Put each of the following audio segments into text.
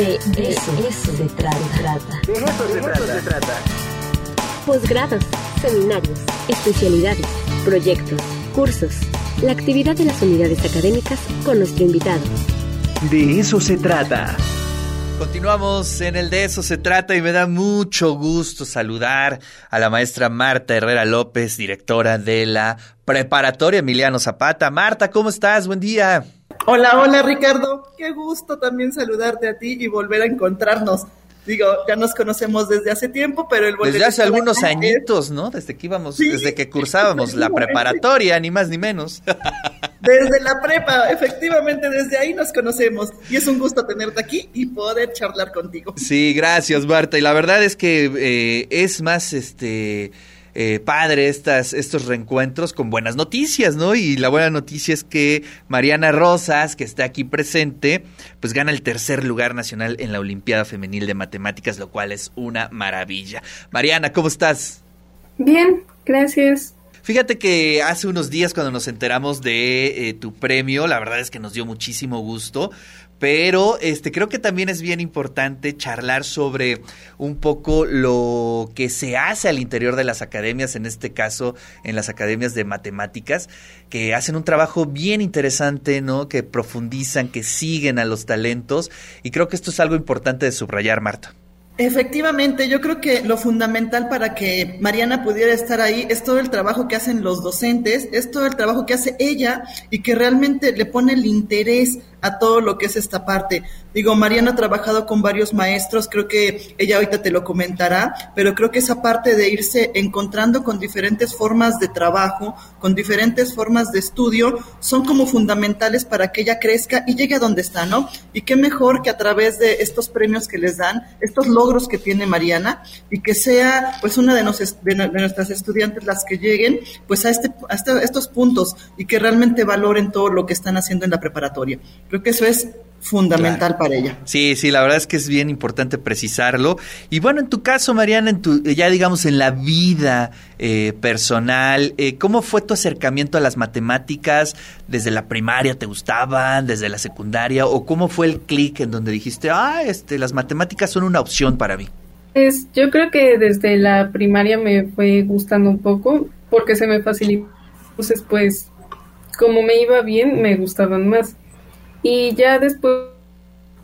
De eso, se trata. De eso se trata. Se trata. Posgrados, seminarios, especialidades, proyectos, cursos, la actividad de las unidades académicas con nuestro invitado. De eso se trata. Continuamos en el de eso se trata y me da mucho gusto saludar a la maestra Marta Herrera López, directora de la preparatoria Emiliano Zapata. Marta, ¿cómo estás? Buen día. Hola, hola Ricardo. Qué gusto también saludarte a ti y volver a encontrarnos. Digo, ya nos conocemos desde hace tiempo, pero el Desde hace algunos añitos, ¿no? Desde que íbamos, desde que cursábamos la preparatoria, ni más ni menos. Desde la prepa, efectivamente, desde ahí nos conocemos. Y es un gusto tenerte aquí y poder charlar contigo. Sí, gracias, Marta. Y la verdad es que eh, es más, este eh, padre estas, estos reencuentros con buenas noticias, ¿no? Y la buena noticia es que Mariana Rosas, que está aquí presente, pues gana el tercer lugar nacional en la Olimpiada Femenil de Matemáticas, lo cual es una maravilla. Mariana, ¿cómo estás? Bien, gracias. Fíjate que hace unos días cuando nos enteramos de eh, tu premio, la verdad es que nos dio muchísimo gusto, pero este creo que también es bien importante charlar sobre un poco lo que se hace al interior de las academias, en este caso en las academias de matemáticas, que hacen un trabajo bien interesante, ¿no? Que profundizan, que siguen a los talentos y creo que esto es algo importante de subrayar, Marta. Efectivamente, yo creo que lo fundamental para que Mariana pudiera estar ahí es todo el trabajo que hacen los docentes, es todo el trabajo que hace ella y que realmente le pone el interés a todo lo que es esta parte. Digo, Mariana ha trabajado con varios maestros, creo que ella ahorita te lo comentará, pero creo que esa parte de irse encontrando con diferentes formas de trabajo, con diferentes formas de estudio, son como fundamentales para que ella crezca y llegue a donde está, ¿no? Y qué mejor que a través de estos premios que les dan, estos logros que tiene Mariana, y que sea pues una de, nuestras estudiantes las que lleguen pues a, este, a este, estos puntos y que realmente valoren todo lo que están haciendo en la preparatoria. Creo que eso es fundamental para ella. Sí, sí, la verdad es que es bien importante precisarlo. Y bueno, en tu caso, Mariana, en tu, ya digamos en la vida eh, personal, eh, ¿cómo fue tu acercamiento a las matemáticas? ¿Desde la primaria te gustaban? ¿Desde la secundaria? ¿O cómo fue el clic en donde dijiste, ah, este, las matemáticas son una opción para mí? Pues yo creo que desde la primaria me fue gustando un poco porque se me facilitó. Entonces, pues, como me iba bien, me gustaban más. Y ya después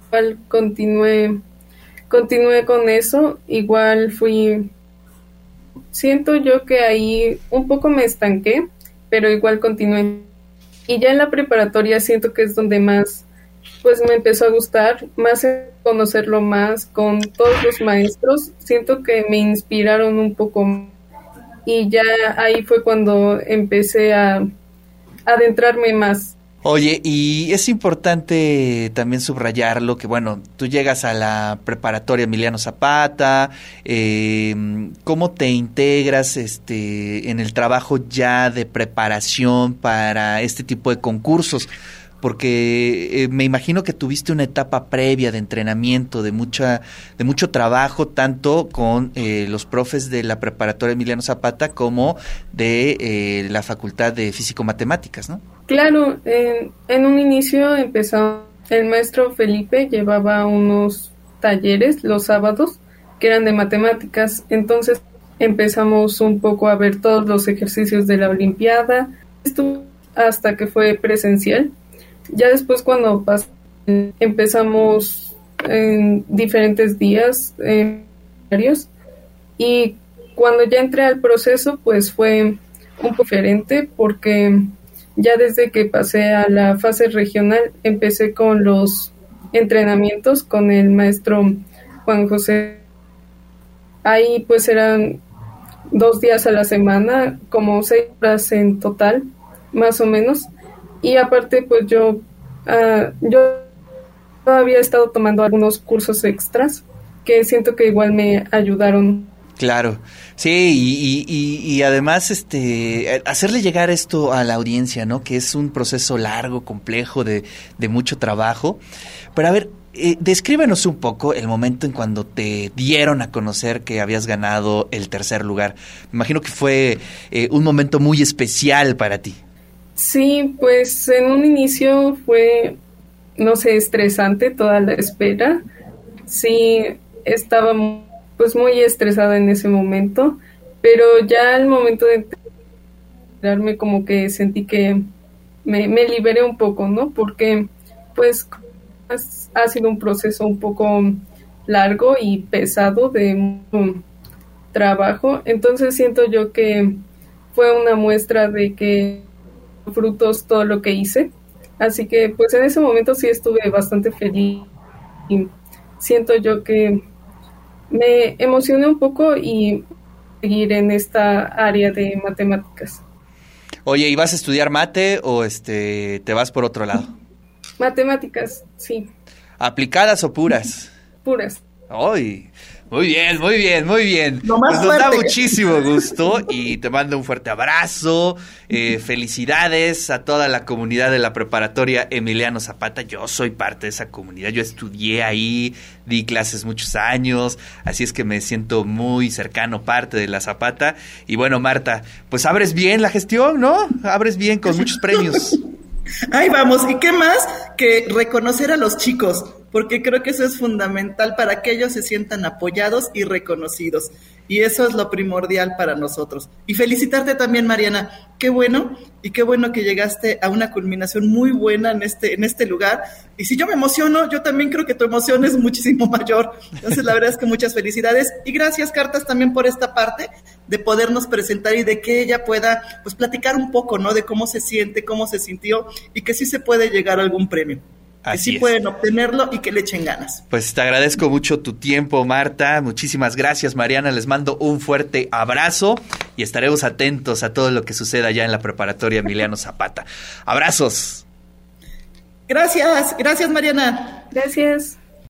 igual continué, continué con eso, igual fui, siento yo que ahí un poco me estanqué, pero igual continué. Y ya en la preparatoria siento que es donde más pues me empezó a gustar, más conocerlo más con todos los maestros, siento que me inspiraron un poco y ya ahí fue cuando empecé a adentrarme más Oye, y es importante también subrayarlo que, bueno, tú llegas a la preparatoria Emiliano Zapata, eh, ¿cómo te integras este, en el trabajo ya de preparación para este tipo de concursos? Porque eh, me imagino que tuviste una etapa previa de entrenamiento, de mucha, de mucho trabajo, tanto con eh, los profes de la preparatoria Emiliano Zapata como de eh, la Facultad de Físico-Matemáticas, ¿no? Claro, en, en un inicio empezó, el maestro Felipe llevaba unos talleres los sábados que eran de matemáticas, entonces empezamos un poco a ver todos los ejercicios de la Olimpiada, esto hasta que fue presencial ya después cuando empezamos en diferentes días varios y cuando ya entré al proceso pues fue un poco diferente porque ya desde que pasé a la fase regional empecé con los entrenamientos con el maestro Juan José. Ahí pues eran dos días a la semana, como seis horas en total, más o menos. Y aparte, pues yo, uh, yo había estado tomando algunos cursos extras que siento que igual me ayudaron. Claro, sí, y, y, además este, hacerle llegar esto a la audiencia, ¿no? Que es un proceso largo, complejo, de, de mucho trabajo. Pero a ver, eh, descríbenos un poco el momento en cuando te dieron a conocer que habías ganado el tercer lugar. Me imagino que fue eh, un momento muy especial para ti. Sí, pues en un inicio fue, no sé, estresante toda la espera, sí estaba pues muy estresada en ese momento, pero ya al momento de enterarme como que sentí que me, me liberé un poco, ¿no? Porque pues ha sido un proceso un poco largo y pesado de trabajo, entonces siento yo que fue una muestra de que frutos todo lo que hice, así que pues en ese momento sí estuve bastante feliz y siento yo que me emocioné un poco y seguir en esta área de matemáticas. Oye, ¿y vas a estudiar mate o este te vas por otro lado? Matemáticas, sí. ¿Aplicadas o puras? Puras. Ay, muy bien, muy bien, muy bien. Lo más pues nos da muchísimo gusto y te mando un fuerte abrazo. eh, felicidades a toda la comunidad de la preparatoria Emiliano Zapata. Yo soy parte de esa comunidad. Yo estudié ahí, di clases muchos años, así es que me siento muy cercano, parte de la Zapata. Y bueno, Marta, pues abres bien la gestión, ¿no? Abres bien con muchos premios. Ahí vamos. ¿Y qué más que reconocer a los chicos? Porque creo que eso es fundamental para que ellos se sientan apoyados y reconocidos. Y eso es lo primordial para nosotros. Y felicitarte también, Mariana. Qué bueno y qué bueno que llegaste a una culminación muy buena en este, en este lugar. Y si yo me emociono, yo también creo que tu emoción es muchísimo mayor. Entonces, la verdad es que muchas felicidades. Y gracias, Cartas, también por esta parte de podernos presentar y de que ella pueda pues platicar un poco, ¿no? De cómo se siente, cómo se sintió y que sí se puede llegar a algún premio. Que Así sí es. pueden obtenerlo y que le echen ganas. Pues te agradezco mucho tu tiempo, Marta. Muchísimas gracias, Mariana. Les mando un fuerte abrazo y estaremos atentos a todo lo que suceda allá en la preparatoria Emiliano Zapata. Abrazos. Gracias, gracias Mariana. Gracias.